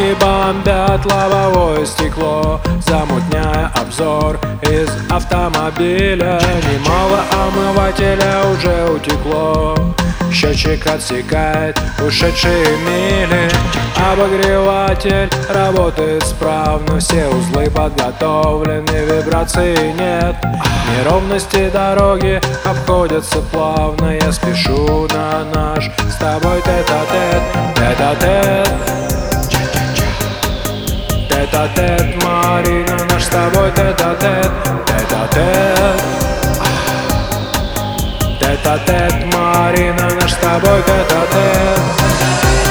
Девушки бомбят лобовое стекло. Замутняя обзор из автомобиля. Немало омывателя уже утекло. Счетчик отсекает ушедшие мили. Обогреватель работает справно. Все узлы подготовлены, вибрации нет. Неровности дороги обходятся плавно. Я спешу на наш с тобой тет-а-тет Тет-а-тет Тет-а-тет, Марина, наш с тобой тет-а-тет Тет-а-тет. Тет-а-тет, Марина, наш с тобой тет-а-тет. Я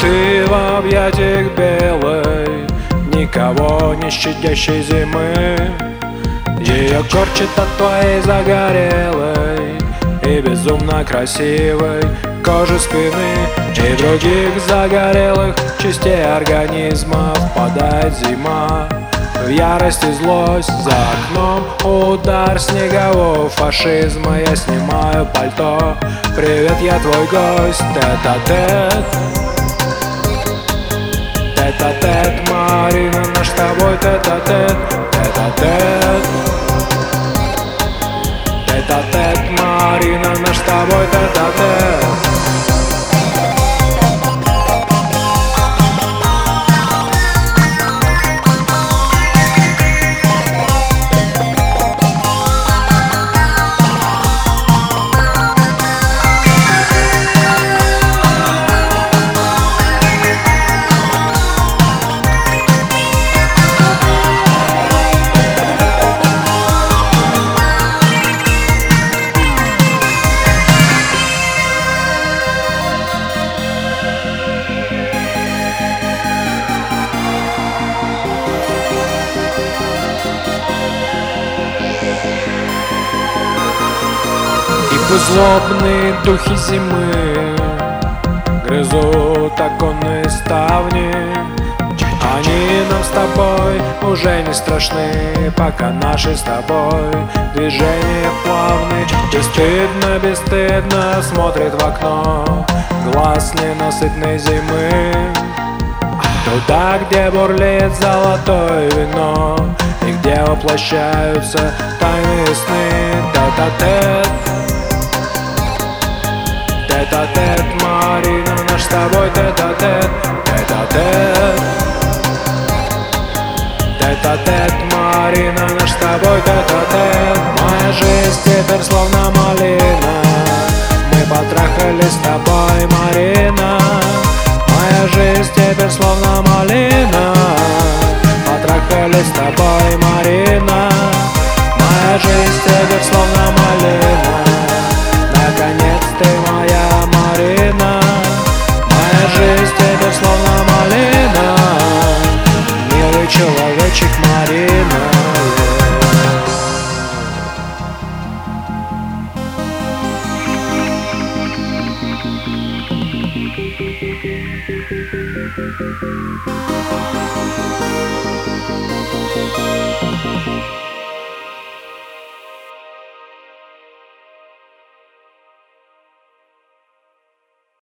ты в объятиях белой Никого не щадящей зимы Корчит от твоей загорелой И безумно красивой. Кожи спины И других загорелых частей организма Впадает зима. В ярость и злость За окном удар снегового фашизма. Я снимаю пальто. Привет, я твой гость Тет-а-тет. Тет-а-тет, Марина, наш с тобой Тет-а-тет. Тет-а-тет, Марина, наш с пусть злобные духи зимы Грызут оконные ставни Они нам с тобой уже не страшны Пока наши с тобой движения плавны Бесстыдно, бесстыдно смотрит в окно Глаз ненасытной зимы Туда, где бурлит золотое вино И где воплощаются тайные сны. Тет-а-тет Тет-а-тет, Марина, наш с тобой тет-а-тет Тет-а-тет. Тет-а-тет, Марина, наш с тобой тет-а-тет. Моя жизнь теперь словно малина. Мы потрахались с тобой, Марина. Моя жизнь теперь словно малина. Потрахались с тобой, Марина. Моя жизнь теперь словно малина.